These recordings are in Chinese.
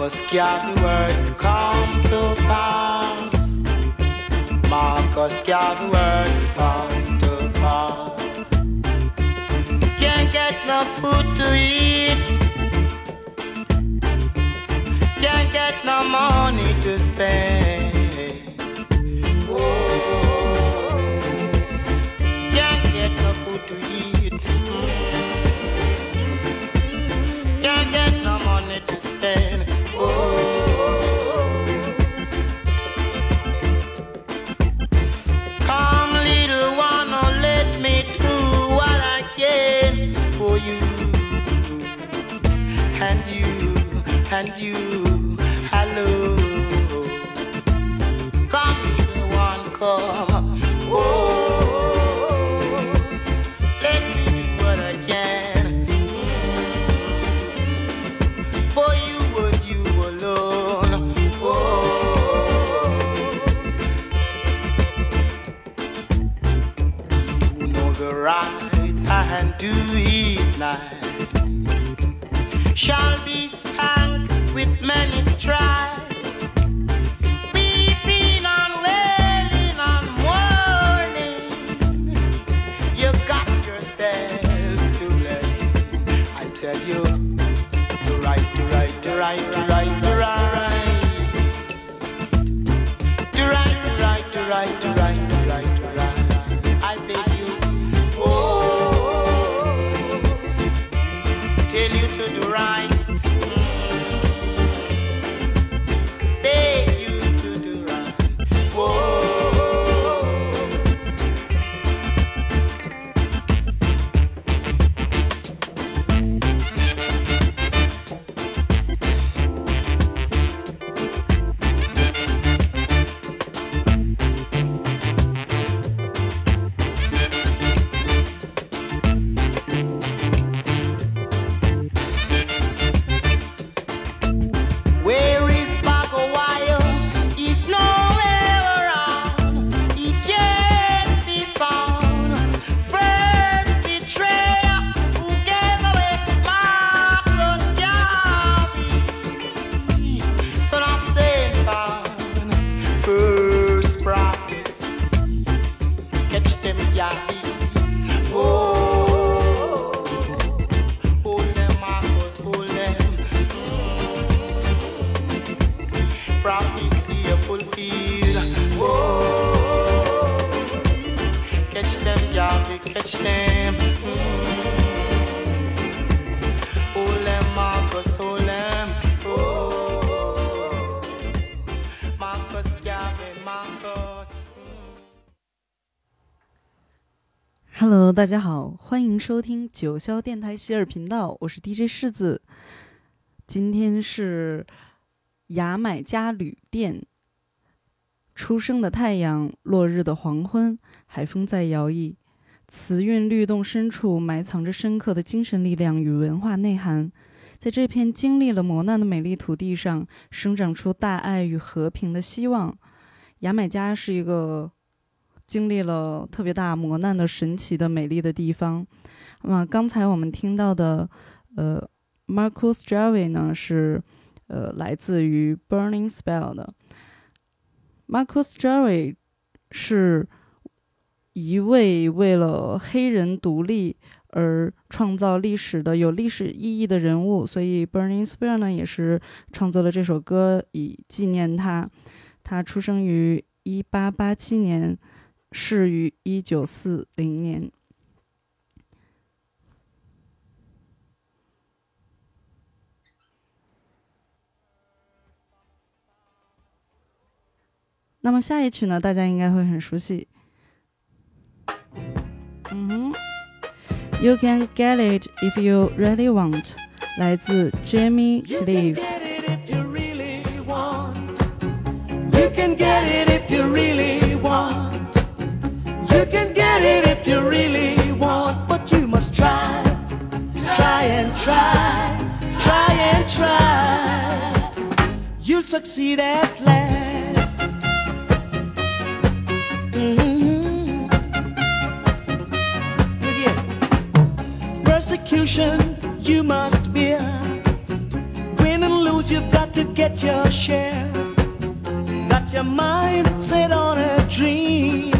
Marcus Garvey words come to pass. Marcus Garvey words come to pass. Can't get no food to eat. Can't get no money to spend. And you. Hello, come, little one, come. Oh, let me do what I can for you and you alone. Oh, you know the right hand to it night shall be 大家好，欢迎收听九霄电台希尔频道，我是 DJ 世子。今天是牙买加旅店，初升的太阳，落日的黄昏，海风在摇曳，词韵律动深处埋藏着深刻的精神力量与文化内涵。在这片经历了磨难的美丽土地上，生长出大爱与和平的希望。牙买加是一个经历了特别大磨难的神奇的美丽的地方。那么刚才我们听到的，呃，Marcus Javvy 呢是呃来自于 Burning Spell 的。Marcus Javvy 是一位为了黑人独立而创造历史的有历史意义的人物，所以 Burning Spell 呢也是创作了这首歌以纪念他。他出生于一八八七年。逝于一九四零年。那么下一曲呢，大家应该会很熟悉。嗯哼，You can get it if you really want，来自 Jamie Cliff。You can get it if you really want. You can get it if you really want. But you must try, try and try, try and try. You'll succeed at last. Mhm. Look here. Persecution you must bear. Win and lose you've got to get your share. Got your mind set on a dream.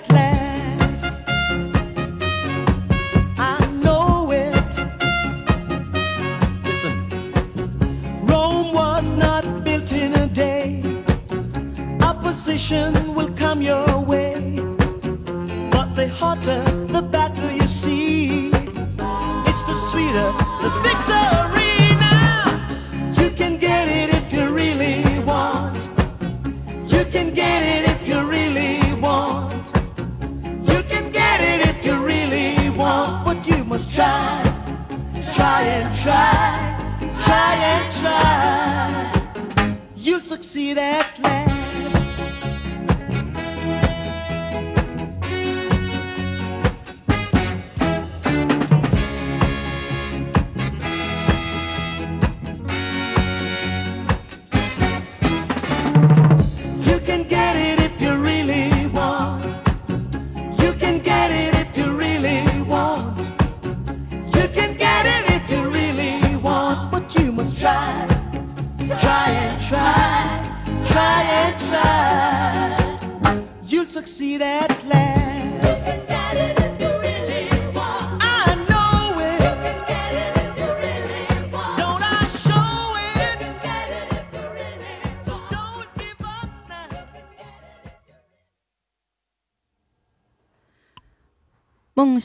Will come your way. But the hotter the battle you see, it's the sweeter the victory now. You can get it if you really want. You can get it if you really want. You can get it if you really want. But you must try, try and try, try and try. You'll succeed at last.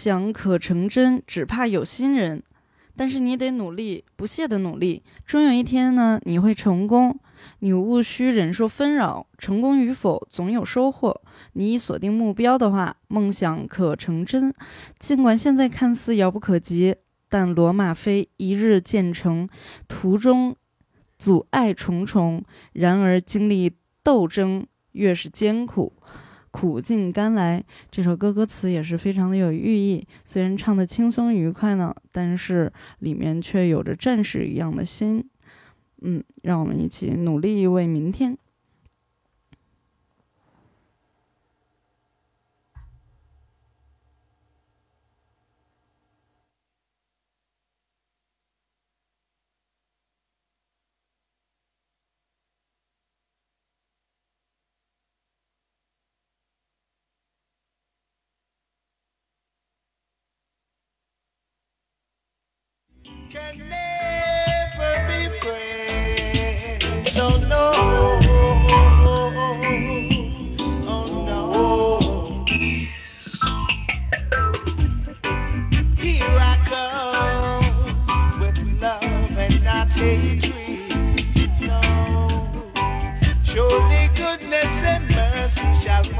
想可成真，只怕有心人。但是你得努力，不懈的努力，终有一天呢，你会成功。你无需忍受纷扰，成功与否总有收获。你已锁定目标的话，梦想可成真。尽管现在看似遥不可及，但罗马非一日建成，途中阻碍重重。然而经历斗争，越是艰苦。苦尽甘来，这首歌歌词也是非常的有寓意。虽然唱的轻松愉快呢，但是里面却有着战士一样的心。嗯，让我们一起努力为明天。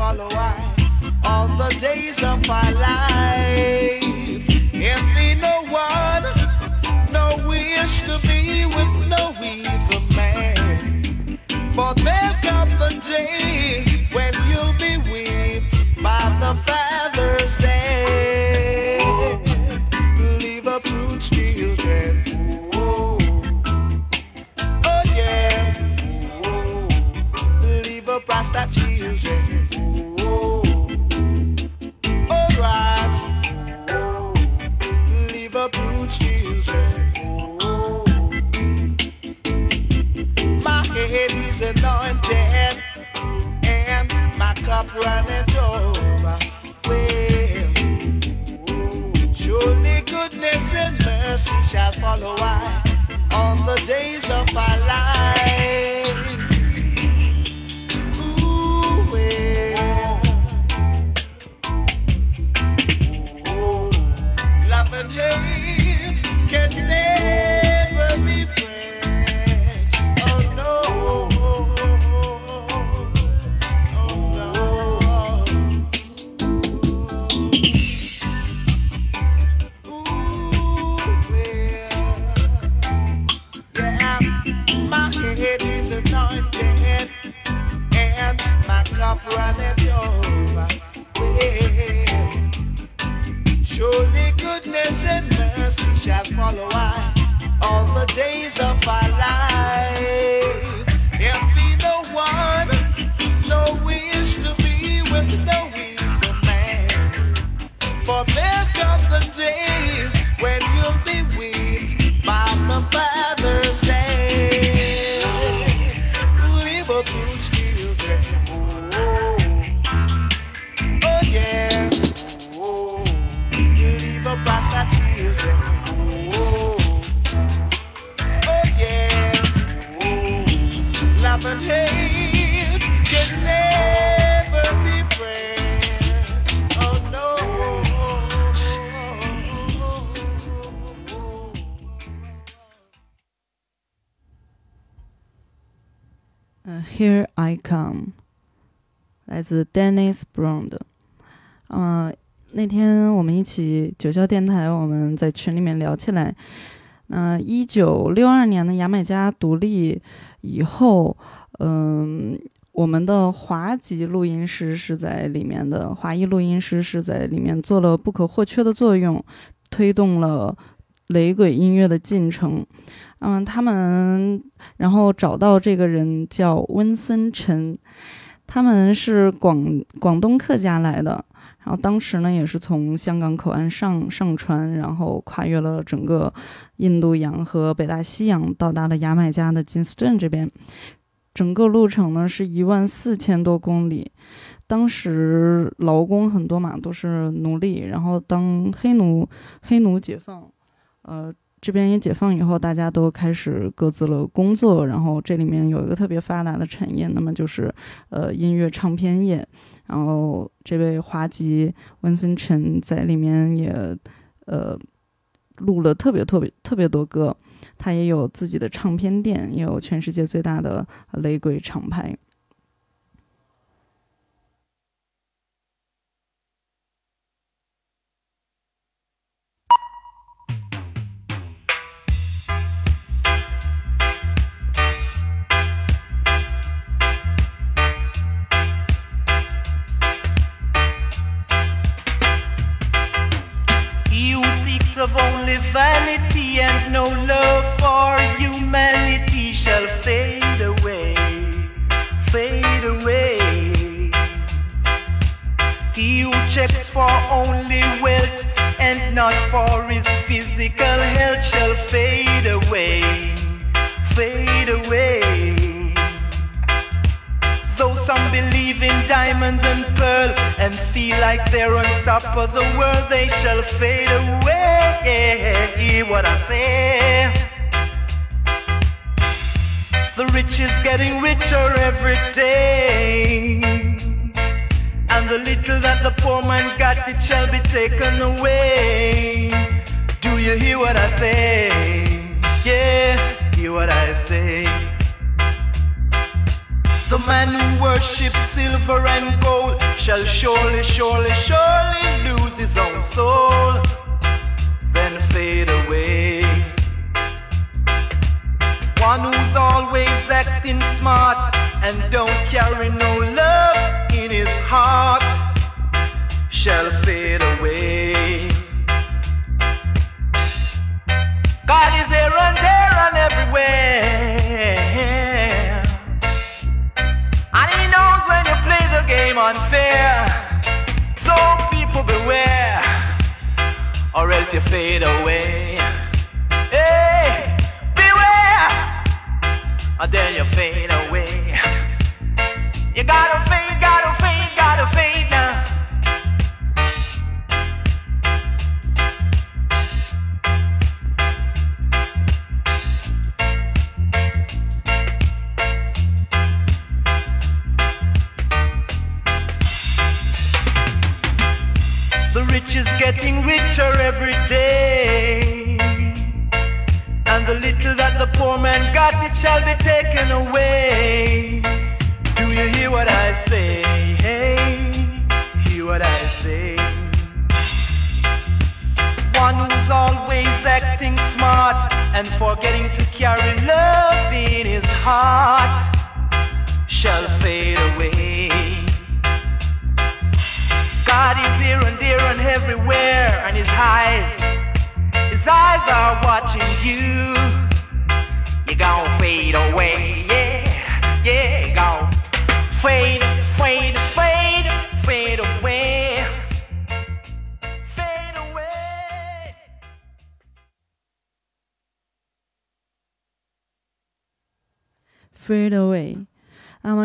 Follow I all the days of our life. H e r e I Come，来自 Dennis Brown 的。嗯、那天我们一起九霄电台，我们在群里面聊起来。那一九六二年的牙买加独立以后，嗯、我们的华籍录音师是在里面的，华裔录音师是在里面做了不可或缺的作用，推动了雷鬼音乐的进程。嗯，他们然后找到这个人叫温森陈，他们是广广东客家来的，然后当时呢也是从香港口岸上上船，然后跨越了整个印度洋和北大西洋，到达了牙买加的金斯顿这边。整个路程呢是一万四千多公里，当时劳工很多嘛，都是奴隶，然后当黑奴黑奴解放，呃。这边也解放以后，大家都开始各自了工作，然后这里面有一个特别发达的产业，那么就是呃音乐唱片业。然后这位华籍温森陈在里面也呃录了特别特别特别多歌，他也有自己的唱片店，也有全世界最大的雷鬼厂牌。Of only vanity and no love for humanity shall fade away, fade away. He who checks for only wealth and not for his physical health shall fade away, fade away. Though some believe in diamonds and pearl and feel like they're on top of the world, they shall fade away. Hear what I say. The rich is getting richer every day. And the little that the poor man got, it shall be taken away. Do you hear what I say? Yeah, hear what I say. The man who worships silver and gold shall surely, surely, surely lose his own soul, then fade away. One who's always acting smart and don't carry no love in his heart shall fade away. God is here and there and everywhere. Game unfair. So people beware, or else you fade away. Hey, beware, or then you fade away. You gotta fade, gotta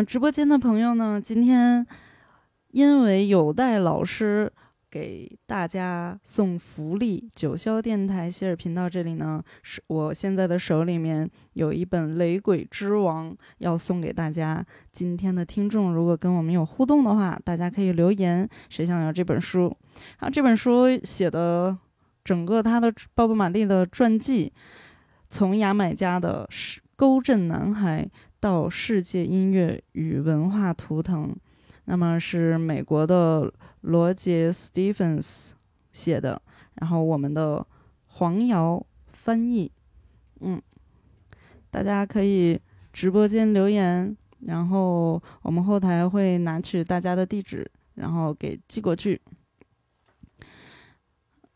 直播间的朋友呢？今天因为有待老师给大家送福利，九霄电台希尔频道这里呢，是我现在的手里面有一本《雷鬼之王》要送给大家。今天的听众如果跟我们有互动的话，大家可以留言，谁想要这本书？然后这本书写的整个他的鲍勃·马利的传记，从牙买加的沟镇男孩。到世界音乐与文化图腾，那么是美国的罗杰·斯蒂芬斯写的，然后我们的黄瑶翻译，嗯，大家可以直播间留言，然后我们后台会拿取大家的地址，然后给寄过去。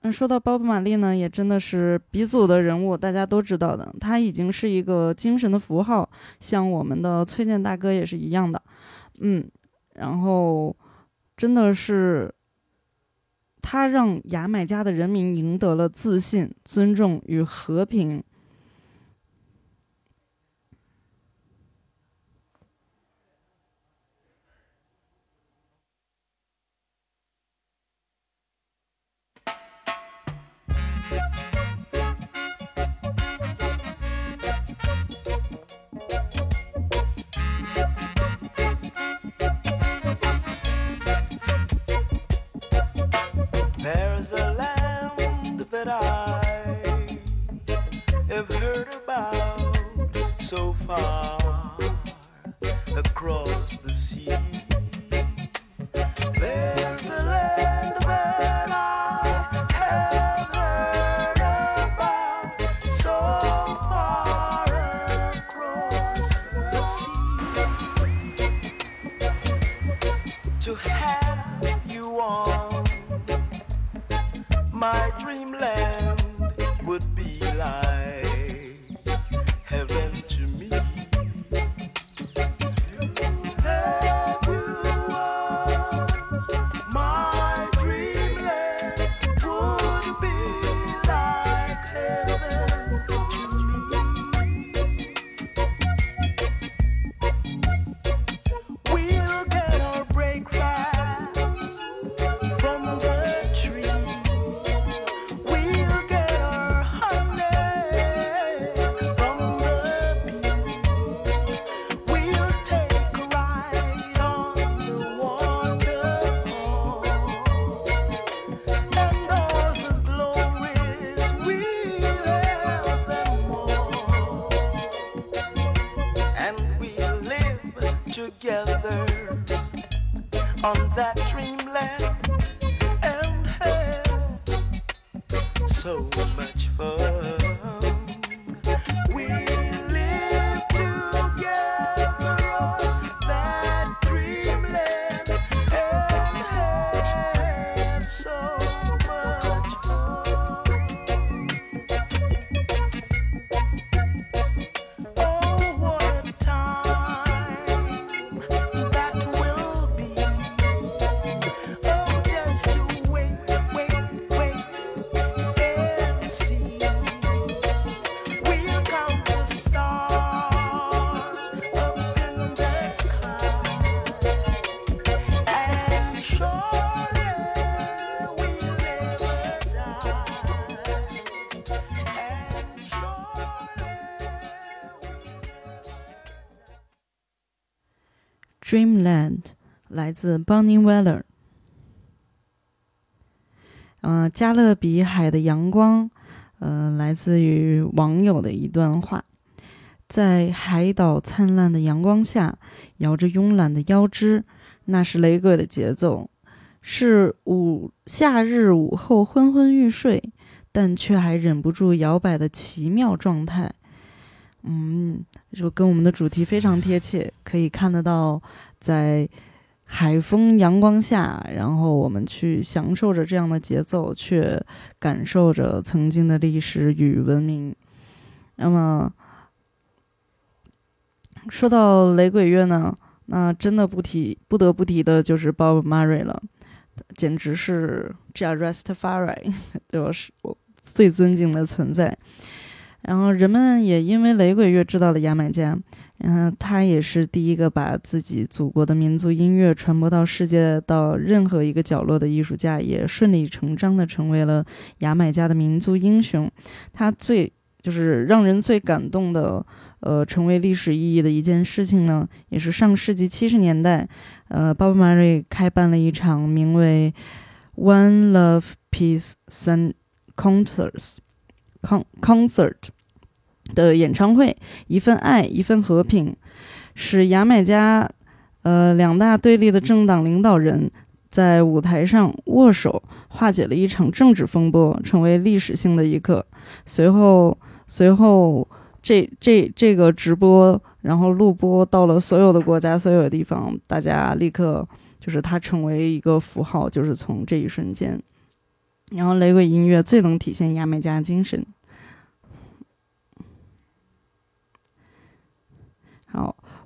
嗯说到鲍勃·玛丽呢，也真的是鼻祖的人物，大家都知道的。他已经是一个精神的符号，像我们的崔健大哥也是一样的。嗯，然后真的是他让牙买加的人民赢得了自信、尊重与和平。That I have heard about so far across the sea. Dreamland 来自 Bonnie Weller。嗯、加勒比海的阳光，呃，来自于网友的一段话。在海岛灿烂的阳光下，摇着慵懒的腰肢，那是雷鬼的节奏，是午夏日午后昏昏欲睡，但却还忍不住摇摆的奇妙状态。嗯，就跟我们的主题非常贴切，可以看得到，在海风阳光下，然后我们去享受着这样的节奏，却感受着曾经的历史与文明。那么，说到雷鬼乐呢，那真的不提不得不提的就是 Bob Marley 了，简直是 j a Rastafari，对我是我最尊敬的存在。然后人们也因为雷鬼乐知道了牙买加。然后他也是第一个把自己祖国的民族音乐传播到世界到任何一个角落的艺术家，也顺理成章的成为了牙买加的民族英雄。他最就是让人最感动的，呃，成为历史意义的一件事情呢，也是上世纪七十年代，呃，Bob Marley 开办了一场名为 “One Love Peace Sun Concerts Con Concert”。的演唱会，一份爱，一份和平，使牙买加，呃，两大对立的政党领导人在舞台上握手，化解了一场政治风波，成为历史性的一刻。随后，随后，这这这个直播，然后录播到了所有的国家，所有的地方，大家立刻就是它成为一个符号，就是从这一瞬间，然后雷鬼音乐最能体现牙买加精神。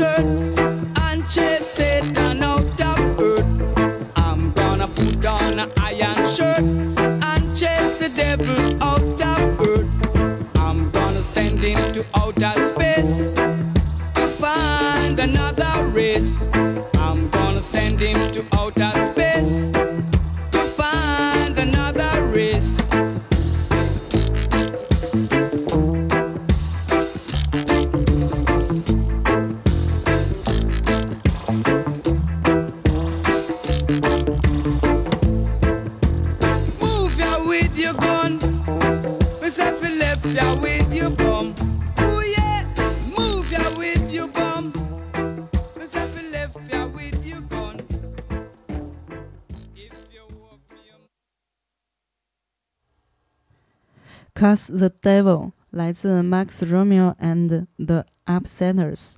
shirt The Devil 来自 Max Romeo and the Upsetters，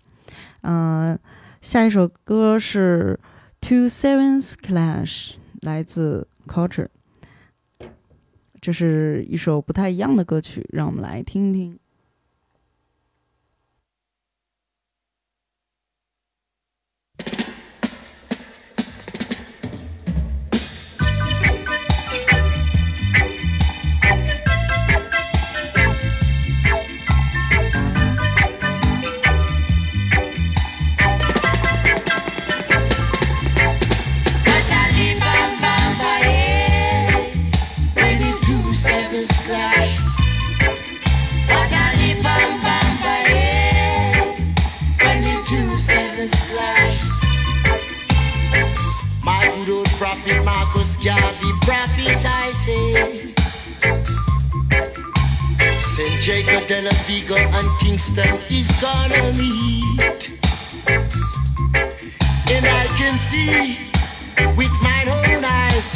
嗯，下一首歌是 Two Sevens Clash 来自 Culture，这是一首不太一样的歌曲，让我们来听听。Yahweh prophets, I say. Saint Jacob, De La Vigo, and Kingston is gonna meet. And I can see with my own eyes,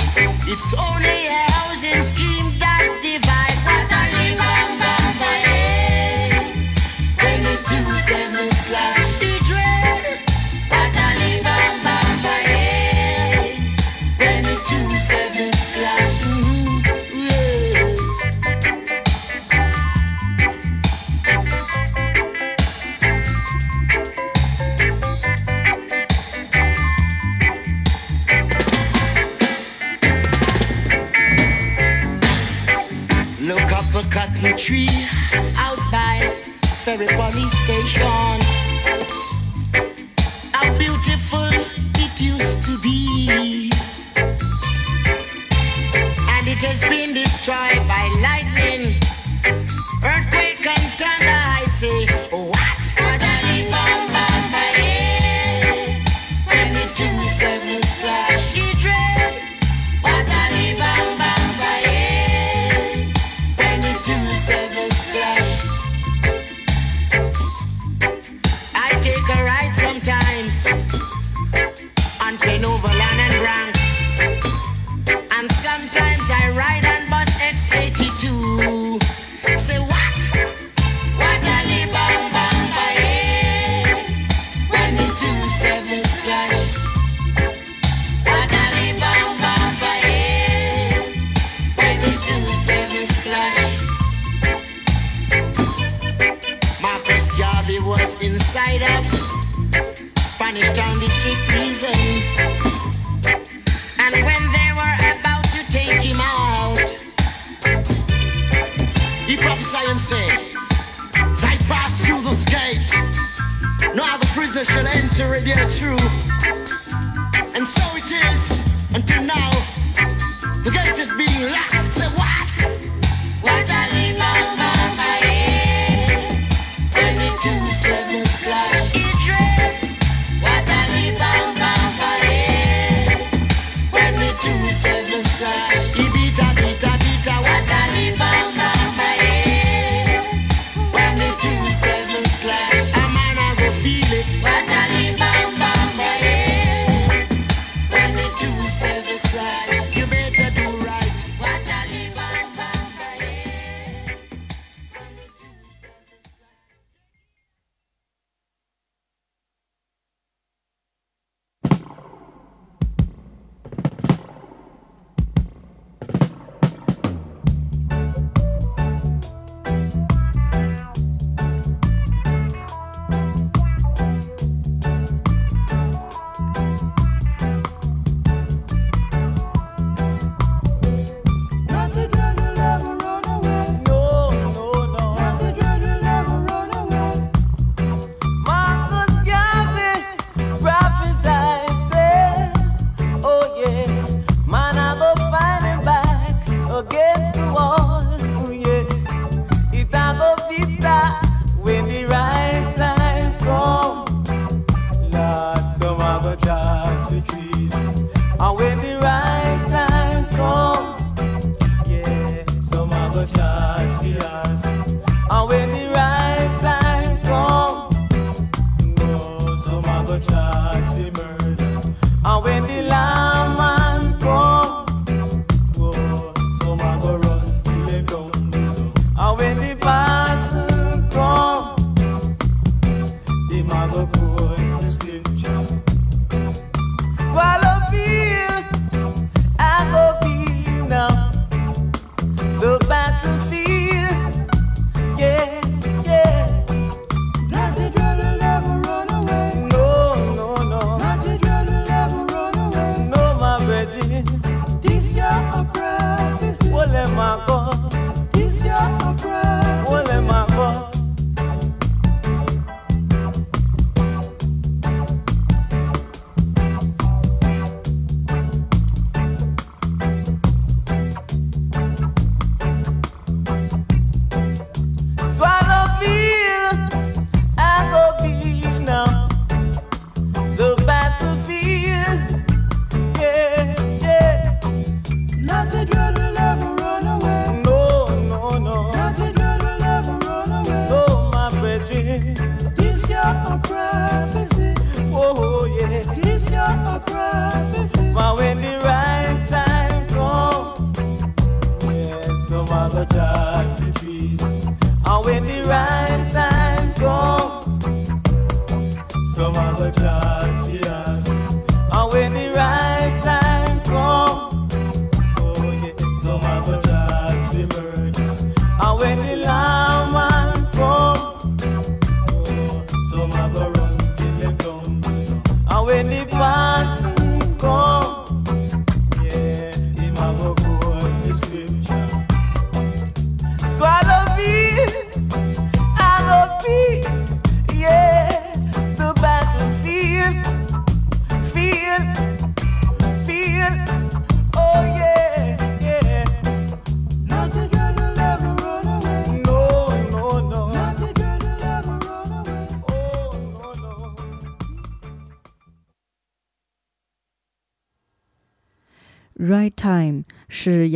it's only a housing scheme that divides. What I live on, Bombay. tree out by Ferry Police Station.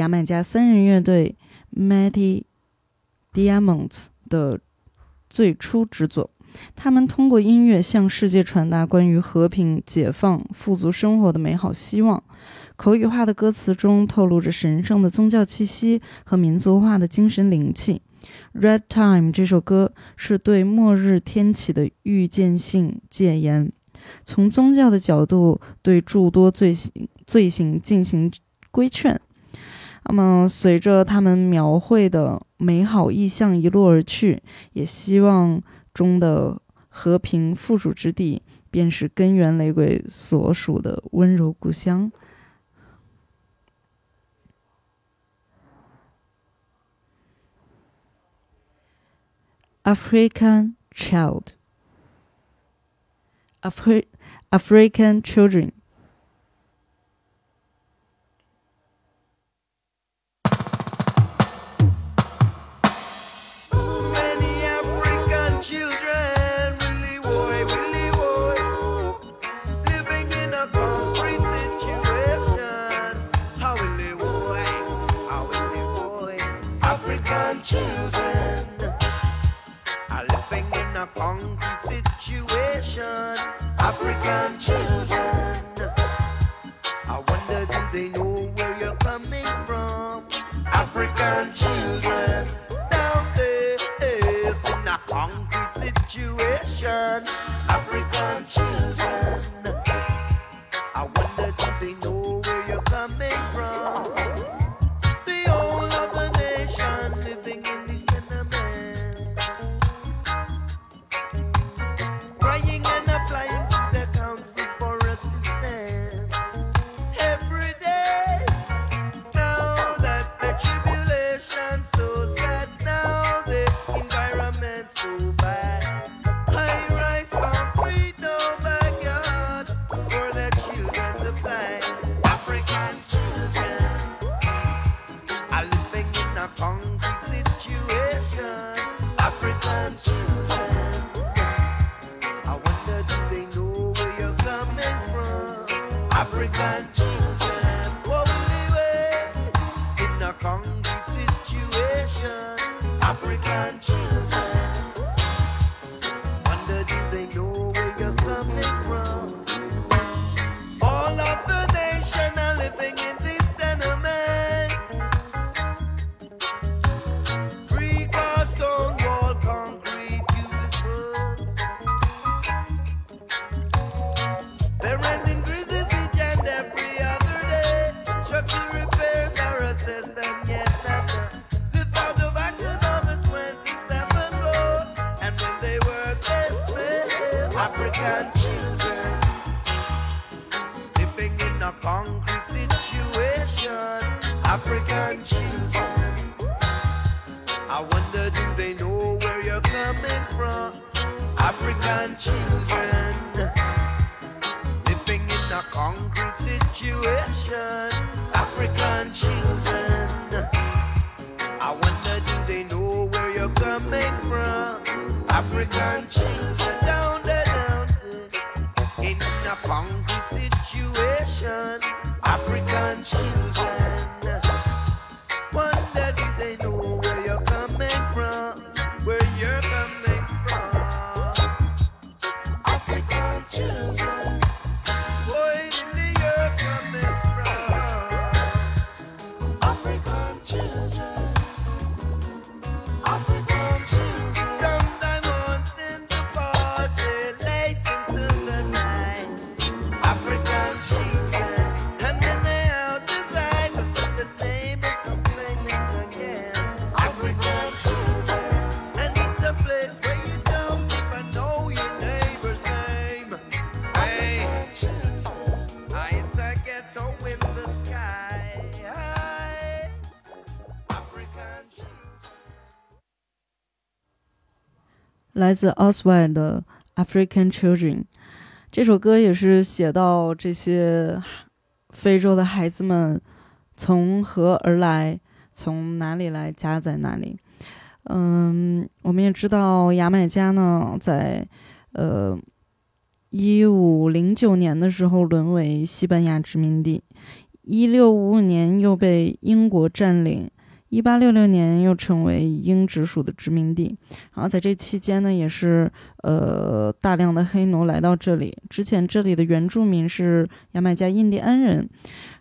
牙买加三人乐队 Mighty Diamonds 的最初之作。他们通过音乐向世界传达关于和平、解放、富足生活的美好希望。口语化的歌词中透露着神圣的宗教气息和民族化的精神灵气。《Red Time》这首歌是对末日天启的预见性戒言，从宗教的角度对诸多罪行罪行进行规劝。那么，随着他们描绘的美好意象一路而去，也希望中的和平附属之地，便是根源雷鬼所属的温柔故乡。African child. Afri- African children. Children, I wonder do they know where you're coming from? African children African children living in a concrete situation. African children. I wonder do they know where you're coming from? African children living in a concrete situation. African children. I wonder do they know where you're coming from? African children 来自 Oswald 的《African Children》这首歌也是写到这些非洲的孩子们从何而来，从哪里来，家在哪里。嗯，我们也知道牙买加呢，在呃一五零九年的时候沦为西班牙殖民地，一六五五年又被英国占领，一八六六年又成为英直属的殖民地。然后在这期间呢，也是呃大量的黑奴来到这里。之前这里的原住民是牙买加印第安人，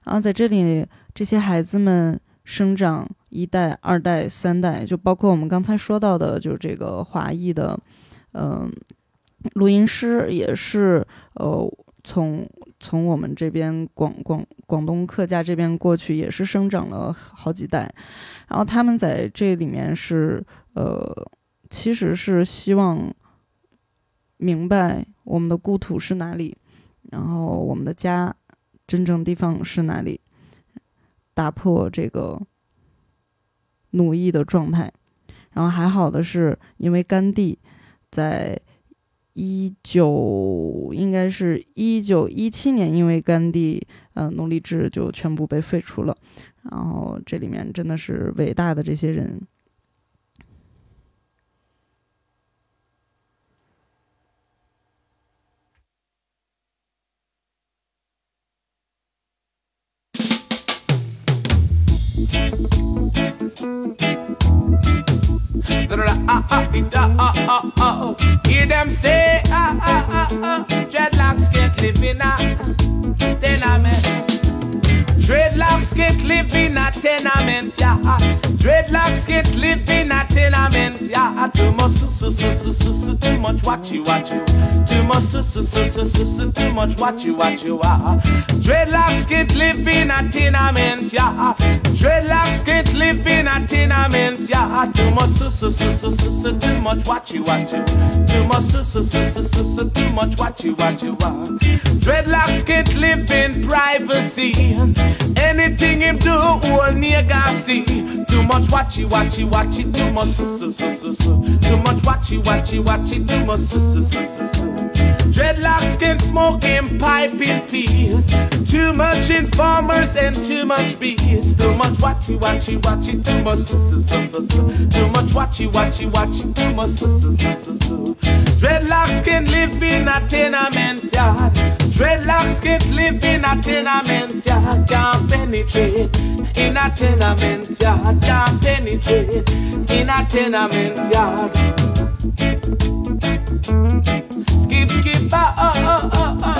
然后在这里这些孩子们生长一代、二代、三代，就包括我们刚才说到的，就是这个华裔的，嗯、录音师也是呃从从我们这边广广广东客家这边过去，也是生长了好几代，然后他们在这里面是呃，其实是希望明白我们的故土是哪里，然后我们的家真正地方是哪里，打破这个奴役的状态。然后还好的是，因为甘地在一九应该是一九一七年，因为甘地呃奴隶制就全部被废除了。然后这里面真的是伟大的这些人。Dreadlocks can't live in a tenement, yeah. Dreadlocks can't live in a tenement, yeah. Too much, su, su, su, su, su, su, too much watchy, watchy. Too much, su, su, su, su, su, su, too much ah. Dreadlocks can't live in a tenement, yeah. Dreadlocks can't live in a tenement, yeah. Too much, su, su, su, su, su, su, too much. Too much, su, su, su, su, su, su, too much watchy, watchy, ah. Dreadlocks can't live in privacy. Anything him do, all nigga see. Too much watchy, watchy, watchy, too much su, su, su, su, su. Too much watchy, watchy, watchy, too much su, su, su, su, su. Dreadlocks can smoke and pipe in peace. Too much informers and too much bees. Too much watchy, watchy, watchy, too much su, su, su, su, su. Too much watchy, watchy, watchy, too much su, su, su, su, su. Dreadlocks can live in a tenement yard. Dreadlocks can't live in a tenement yard. Can't penetrate in a tenement yard. Can't penetrate in a tenement yard. Skip, skip, ah, ah, ah, ah, ah.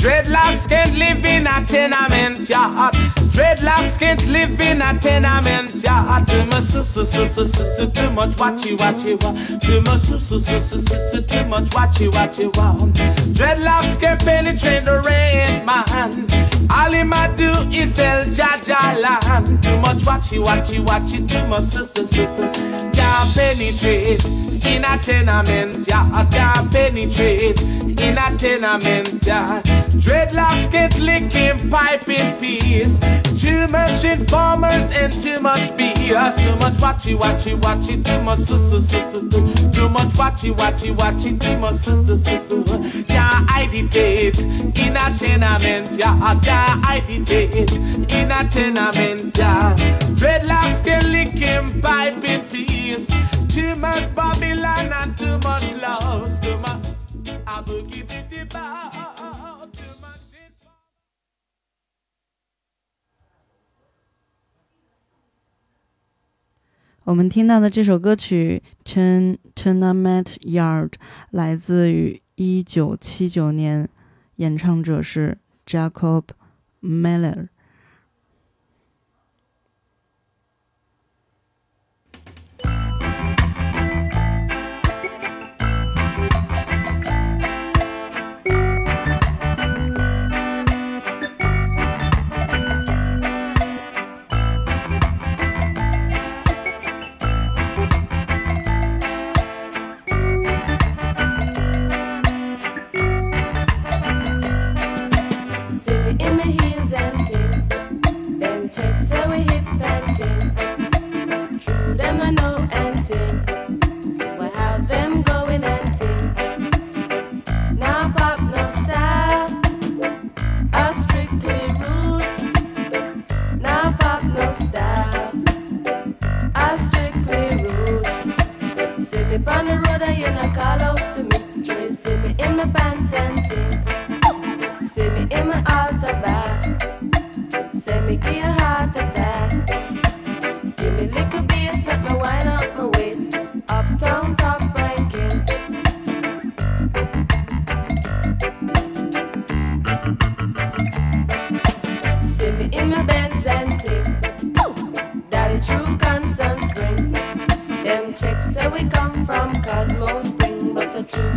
Dreadlocks can't live in a tenement yard. Dreadlocks can't live in a tenement yard. Too much su su su su su su too much watchy watchy wa. Too much su su su su su su too much watchy watchy wa. Dreadlocks can penetrate the rain man. All him a do is sell Jaja land. Too much watchy watchy watchy too much su su su su. Can't penetrate in a tenement yard. Can't penetrate in a tenement yard. Dreadlocks get licking pipe in peace. Too much informers and too much BS. Too much watchy watchy watchy. Too much su su su su. Too much watchy watchy watchy. Too much su su su su. Can't agitate in a tenement yard. Can't agitate in a tenement yard. Dreadlocks get licking pipe in peace. Too much Babylon and too much love. Too much. I boogie bitty bow. Too much. it- 我们听到的这首歌曲《Ten Tenement Yard》来自于一九七九年，演唱者是 Jacob Miller。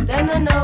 Then I know.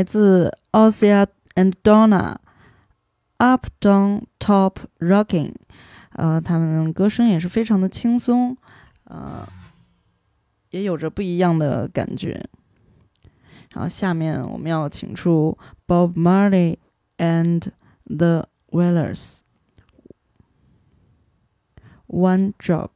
来自 Ossia and Donna Up Down Top Rocking，呃，他们歌声也是非常的轻松，呃，也有着不一样的感觉。好，下面我们要请出 Bob Marley and the Wailers，One Drop。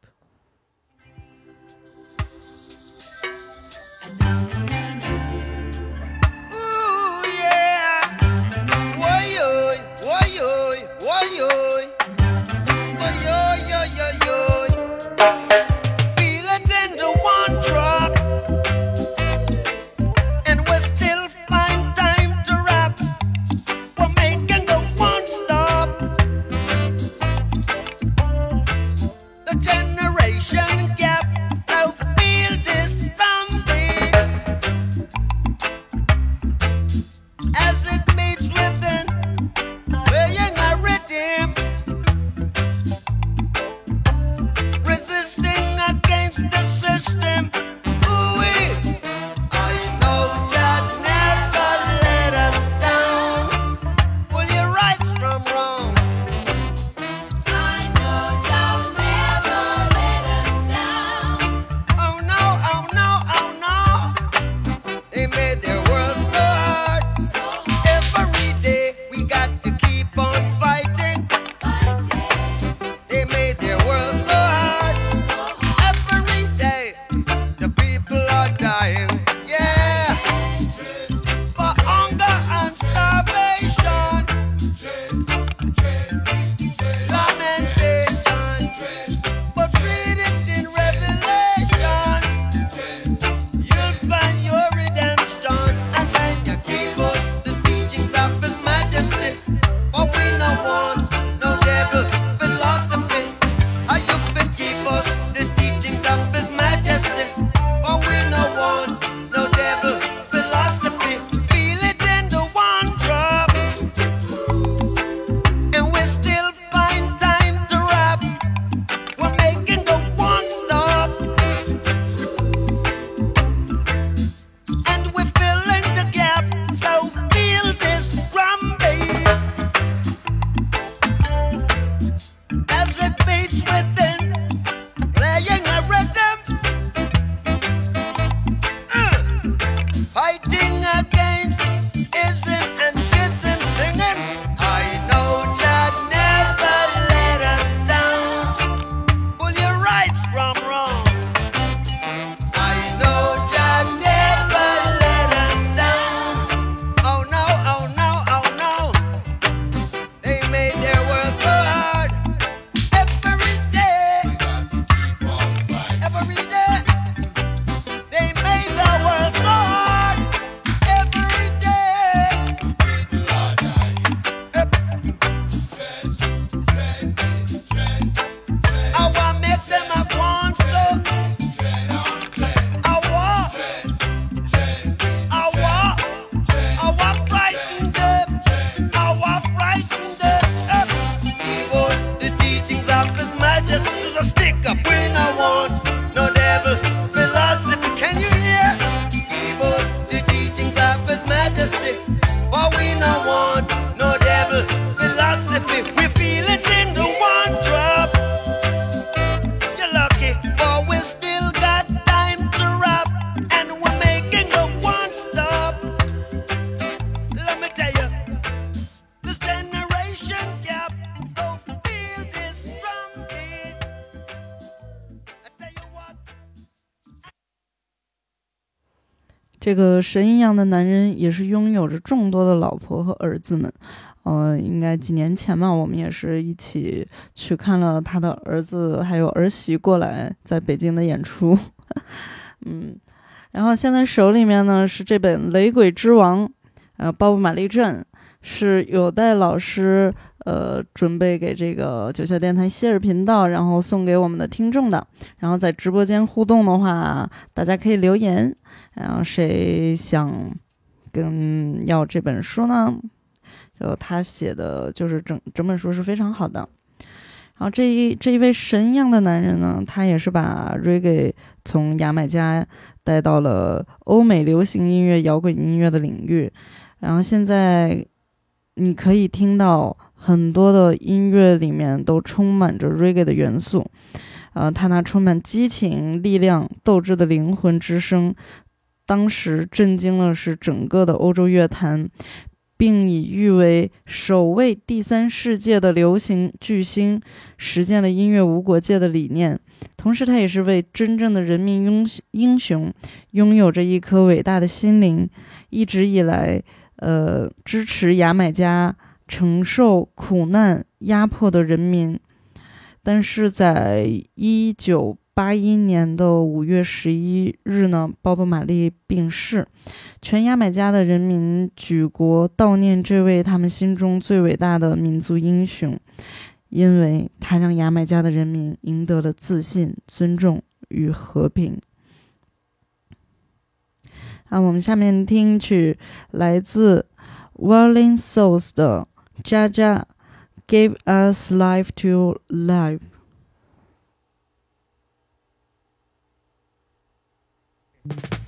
这个神一样的男人也是拥有着众多的老婆和儿子们。呃，应该几年前嘛，我们也是一起去看了他的儿子还有儿媳过来在北京的演出。嗯，然后现在手里面呢是这本《雷鬼之王》，呃，鲍勃·马利镇是有待老师呃准备给这个九霄电台希尔频道，然后送给我们的听众的。然后在直播间互动的话，大家可以留言，然后谁想跟要这本书呢？就他写的就是整整本书是非常好的。然后这一这一位神一样的男人呢，他也是把 reggae 从牙买加带到了欧美流行音乐、摇滚音乐的领域。然后现在你可以听到很多的音乐里面都充满着 reggae 的元素。呃，他那充满激情、力量、斗志的灵魂之声，当时震惊了是整个的欧洲乐坛。并以誉为首位第三世界的流行巨星，实践了音乐无国界的理念。同时，他也是为真正的人民英英雄，拥有着一颗伟大的心灵。一直以来，呃，支持牙买加承受苦难压迫的人民。但是在一九八一年的五月十一日呢，鲍勃·马利病逝，全牙买加的人民举国悼念这位他们心中最伟大的民族英雄，因为他让牙买加的人民赢得了自信、尊重与和平。啊，我们下面听曲来自 Rolling Souls 的《Jaja，give Us Life to Live》。you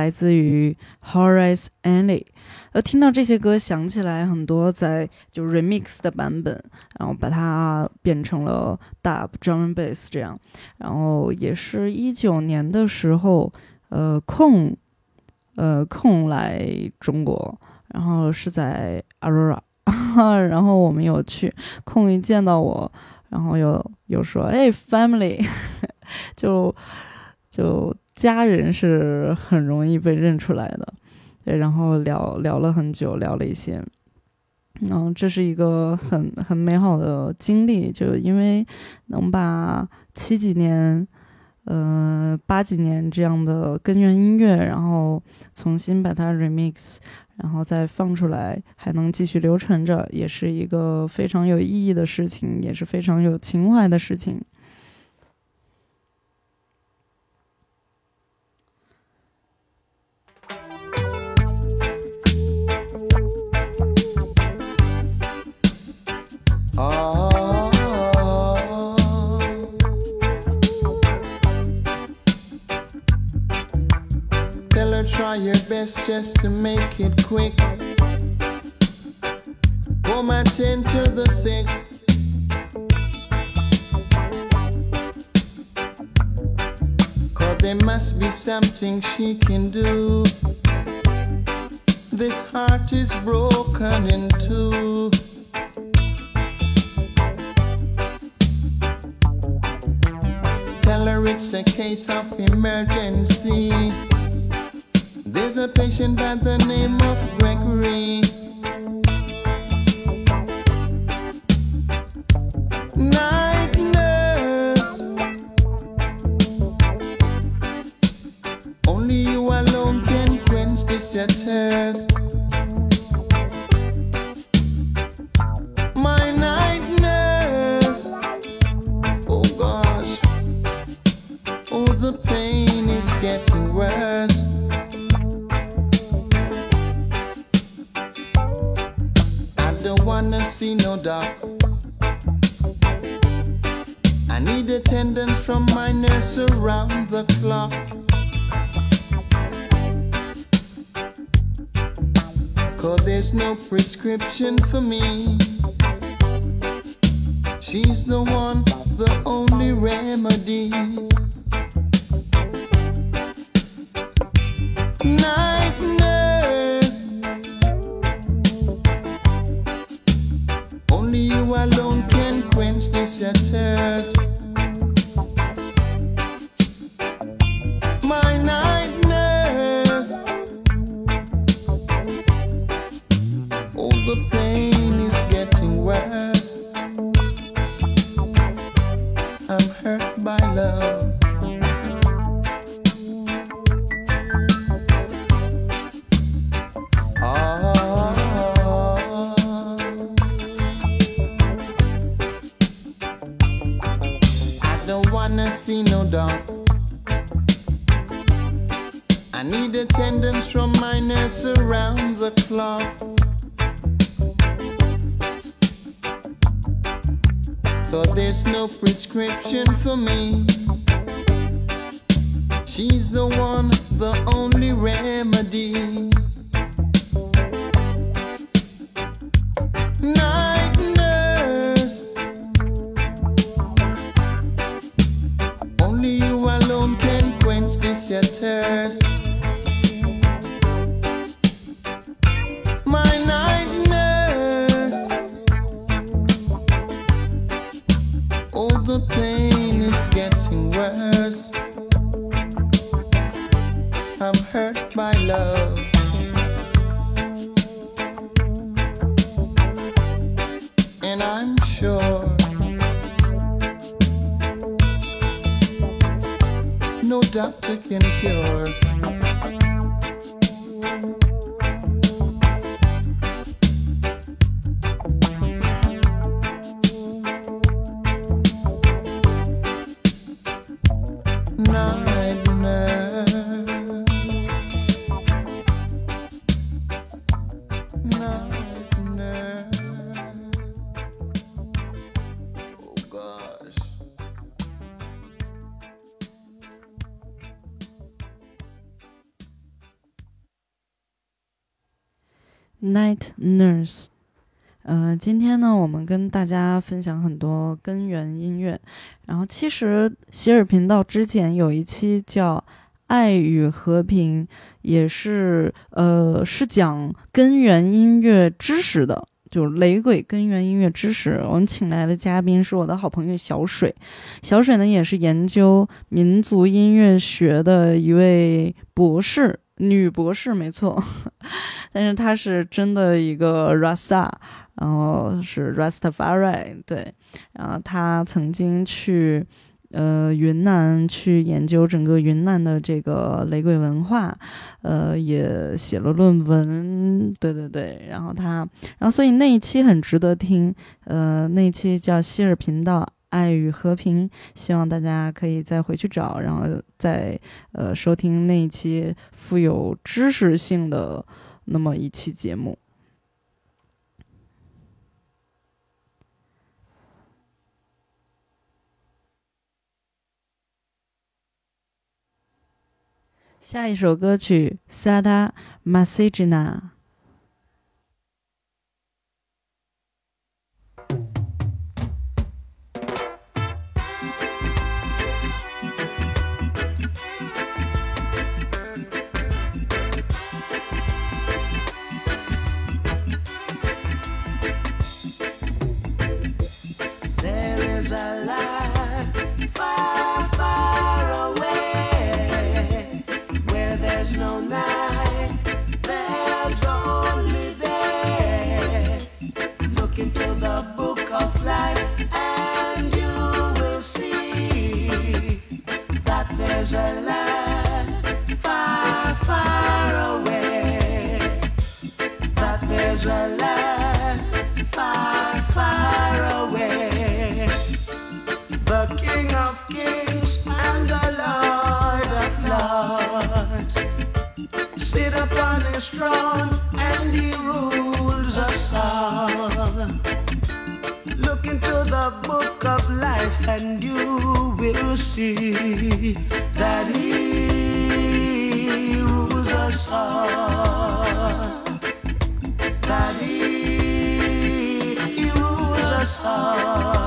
来自于 Horace Anley。呃，听到这些歌，想起来很多在就 remix 的版本，然后把它变成了 Dub Drum bass 这样。然后也是一九年的时候，呃，空，呃，空来中国，然后是在 Aurora，然后我们有去，空一见到我，然后又又说，哎，family，就就家人是很容易被认出来的。对，然后聊聊了很久，聊了一些，嗯，这是一个很很美好的经历，就因为能把七几年，呃，八几年这样的根源音乐，然后重新把它 remix，然后再放出来，还能继续流传着，也是一个非常有意义的事情，也是非常有情怀的事情。Try your best just to make it quick. Come attend to the sick. Cause there must be something she can do. This heart is broken in two. Tell her it's a case of emergency. There's a patient by the name of Gregory. Prescription for me. The 今天呢，我们跟大家分享很多根源音乐。然后，其实喜尔频道之前有一期叫《爱与和平》，也是呃是讲根源音乐知识的，就是雷鬼根源音乐知识。我们请来的嘉宾是我的好朋友小水，小水呢也是研究民族音乐学的一位博士，女博士，没错。但是她是真的一个 Rasa，然后是 Rastafari，对，然后他曾经去呃云南去研究整个云南的这个雷鬼文化，呃也写了论文，对对对，然后他，然后所以那一期很值得听，呃那一期叫希尔频道。爱与和平，希望大家可以再回去找，然后再呃收听那一期富有知识性的那么一期节目。下一首歌曲《Sada Masijina》。God is strong and He rules us all. Look into the book of life and you will see that He rules us all. That he rules us all.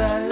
Angel.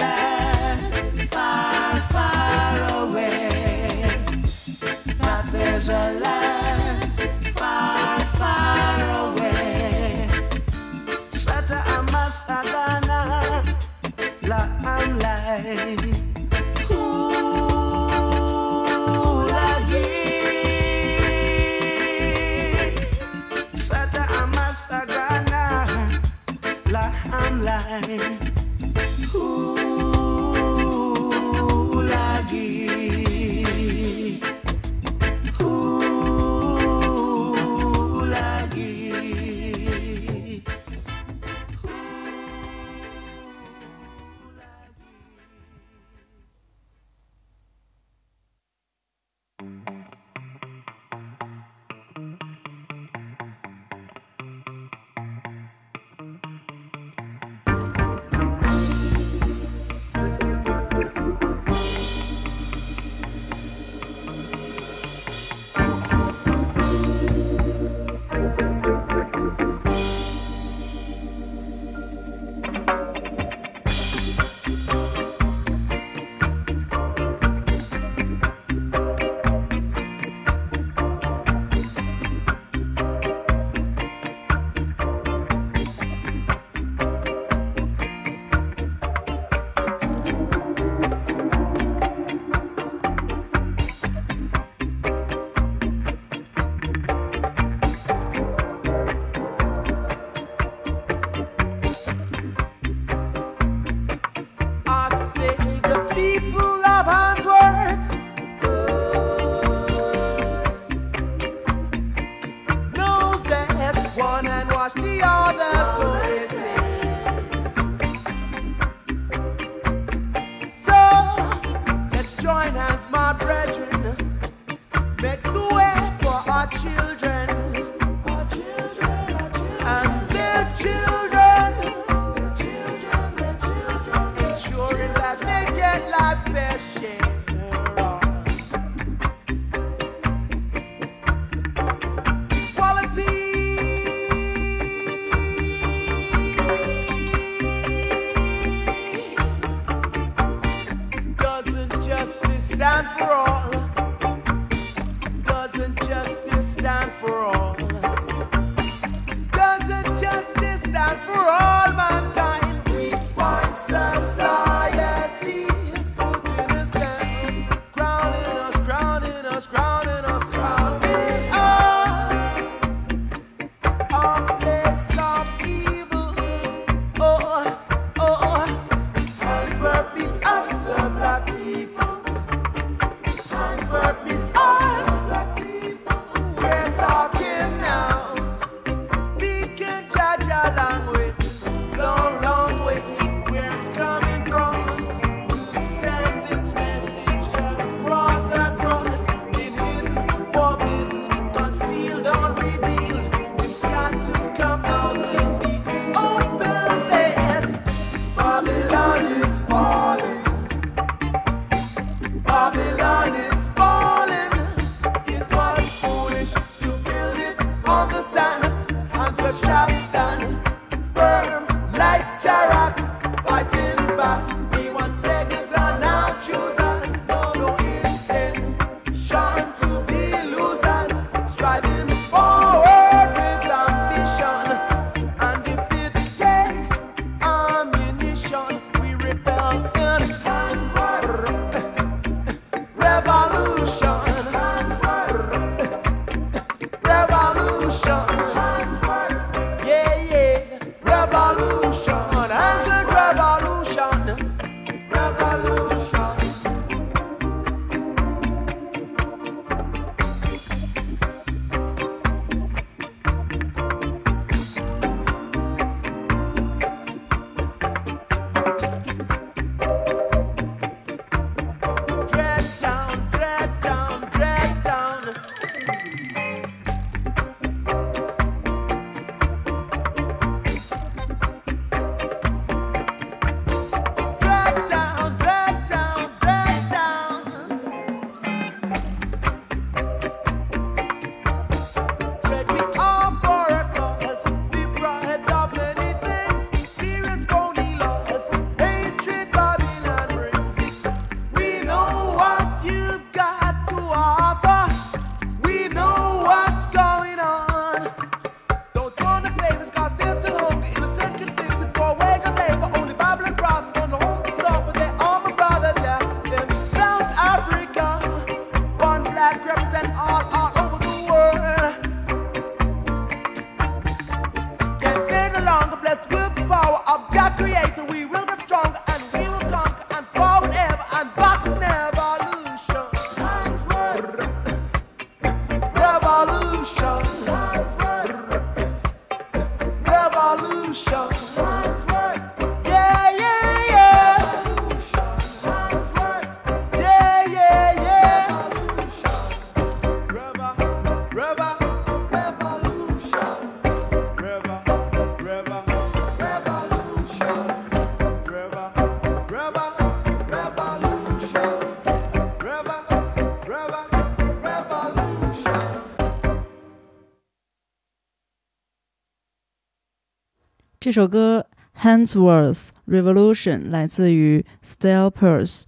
这首歌《Handsworth Revolution》来自于 Style Purse。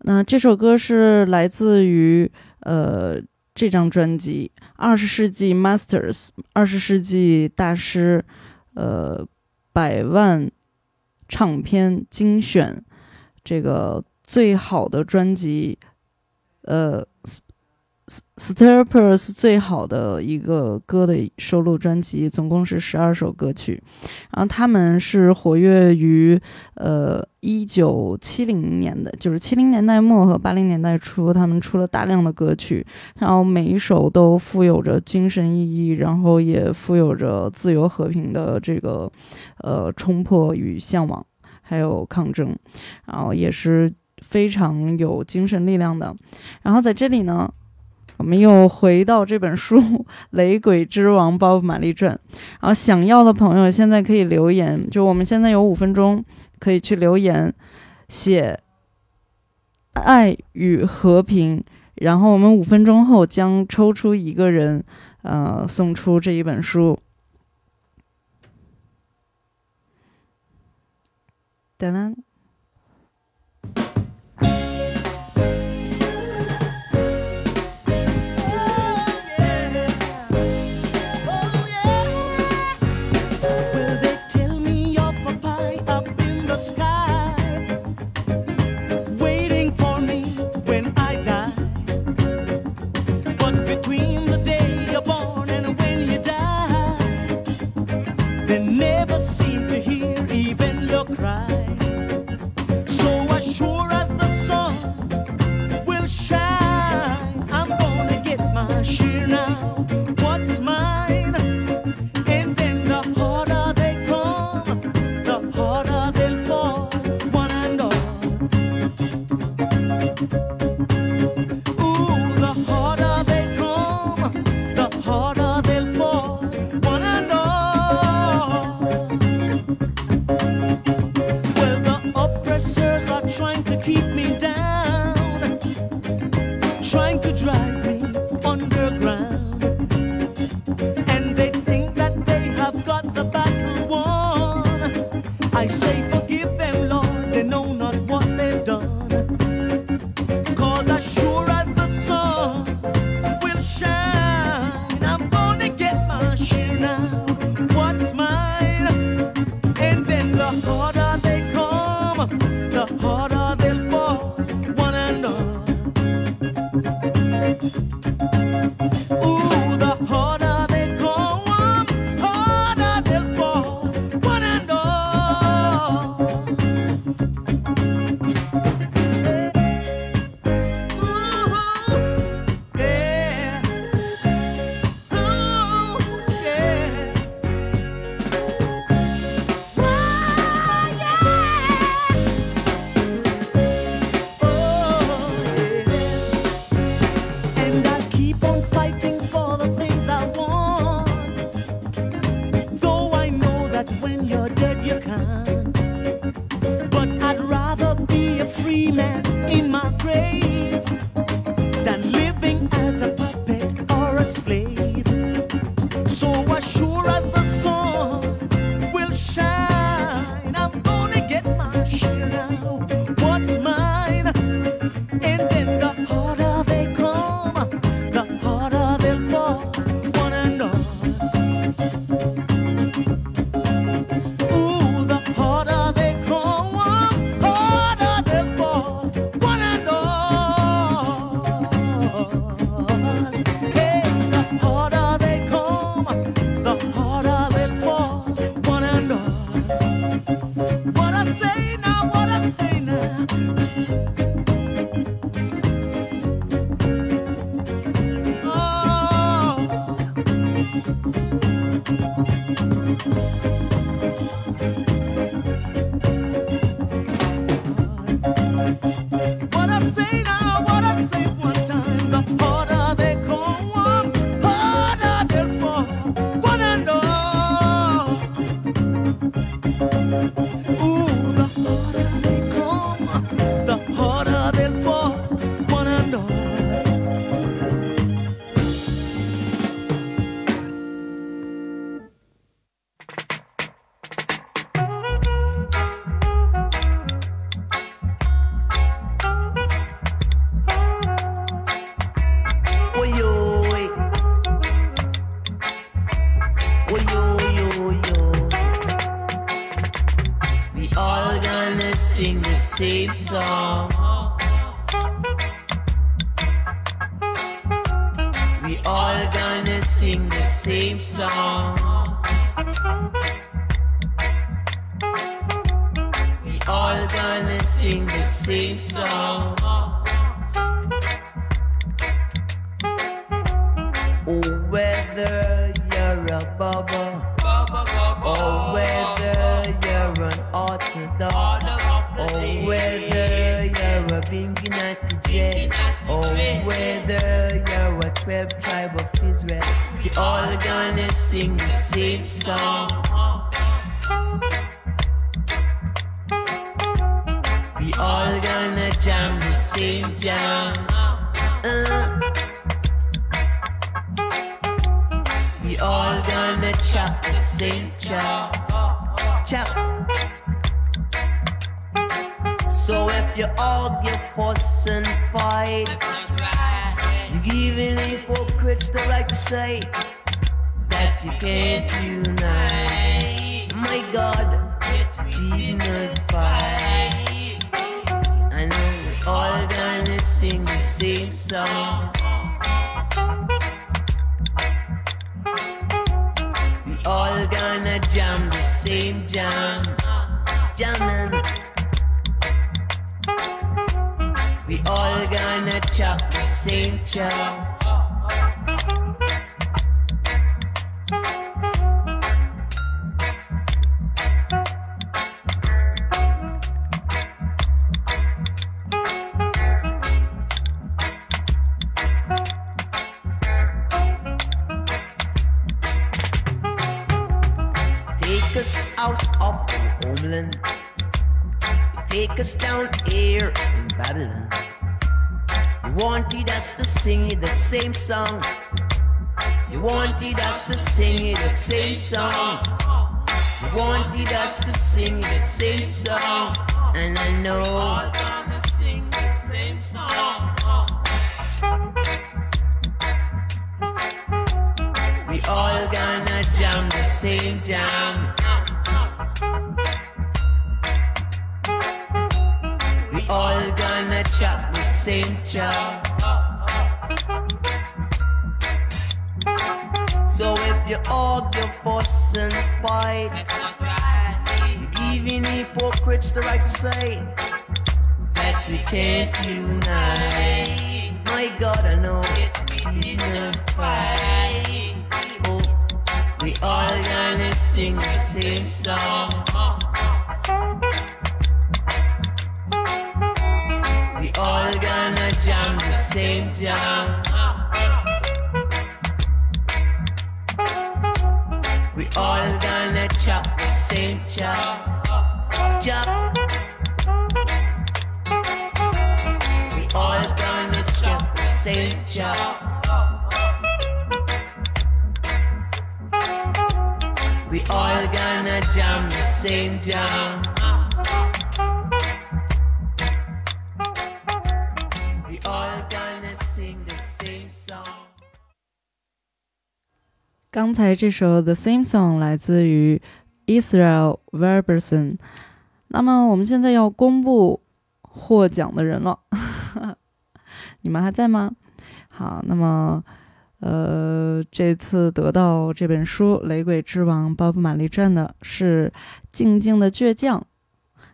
那这首歌是来自于呃这张专辑《二十世纪 Masters》二十世纪大师呃百万唱片精选这个最好的专辑呃 s t e r p e r s 最好的一个歌的收录专辑，总共是十二首歌曲。然后他们是活跃于呃一九七零年的，就是七零年代末和八零年代初，他们出了大量的歌曲，然后每一首都富有着精神意义，然后也富有着自由和平的这个呃冲破与向往，还有抗争，然后也是非常有精神力量的。然后在这里呢。我们又回到这本书《雷鬼之王：鲍勃·马利传》，然后想要的朋友现在可以留言，就我们现在有五分钟可以去留言，写爱与和平，然后我们五分钟后将抽出一个人，呃，送出这一本书。噔噔。My share now. Wanted us to sing the same song. And I know. We all gonna jam the same jam. We all gonna chop the same chop. So if you argue, fuss and fight, hypocrites the right to say that we can't unite. My God, I know we not fight. Oh, we all gonna sing the same song. We all gonna jam the same jam. We all gonna chop the same chop Chop. We all gonna chop the same chop. We all gonna jam the same jam. We all gonna sing the same song. 刚才这首《The Same Song》来自于 Israel Verberson。 那么我们现在要公布获奖的人了，你们还在吗？好，那么呃，这次得到这本书《雷鬼之王》鲍勃·马利传的是静静的倔强。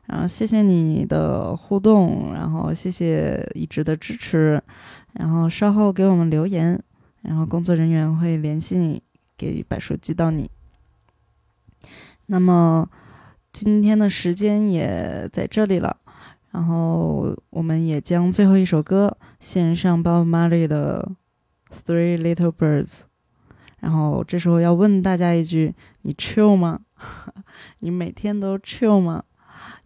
然后谢谢你的互动，然后谢谢一直的支持，然后稍后给我们留言，然后工作人员会联系你，给柏书寄到你。那么今天的时间也在这里了，然后我们也将最后一首歌献上 Bob Marley 的《Three Little Birds》。然后这时候要问大家一句：你 chill 吗？你每天都 chill 吗？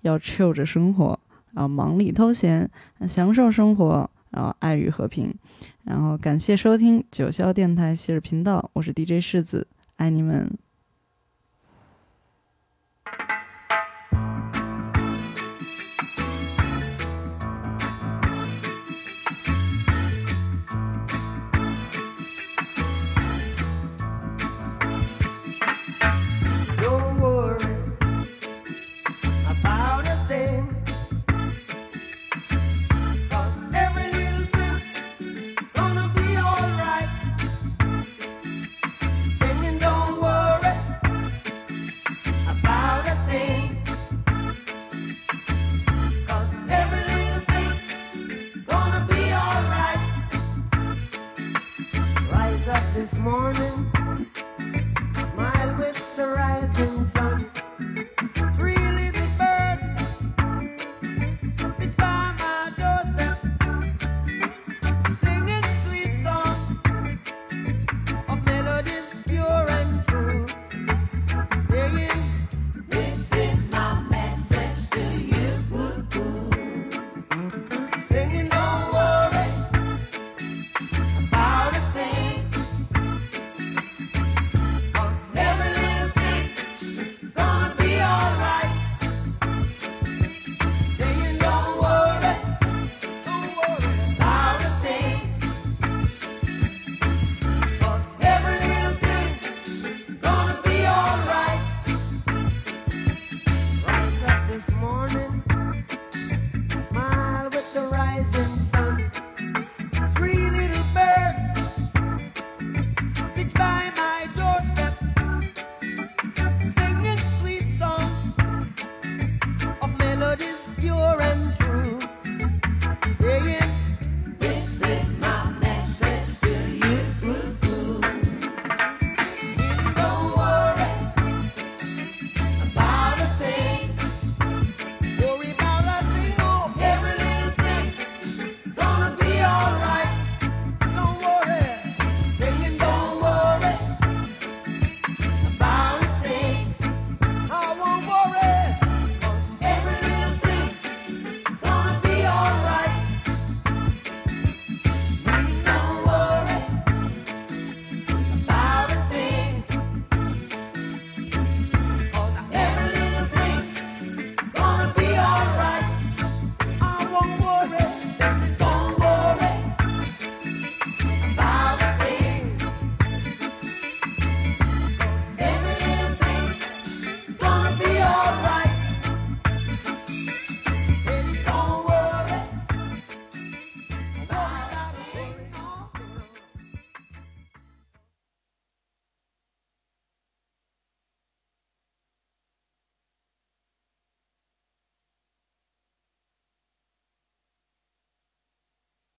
要 chill 着生活，然后忙里偷闲，享受生活，然后爱与和平。然后感谢收听九霄电台希尔频道，我是 DJ 世子，爱你们。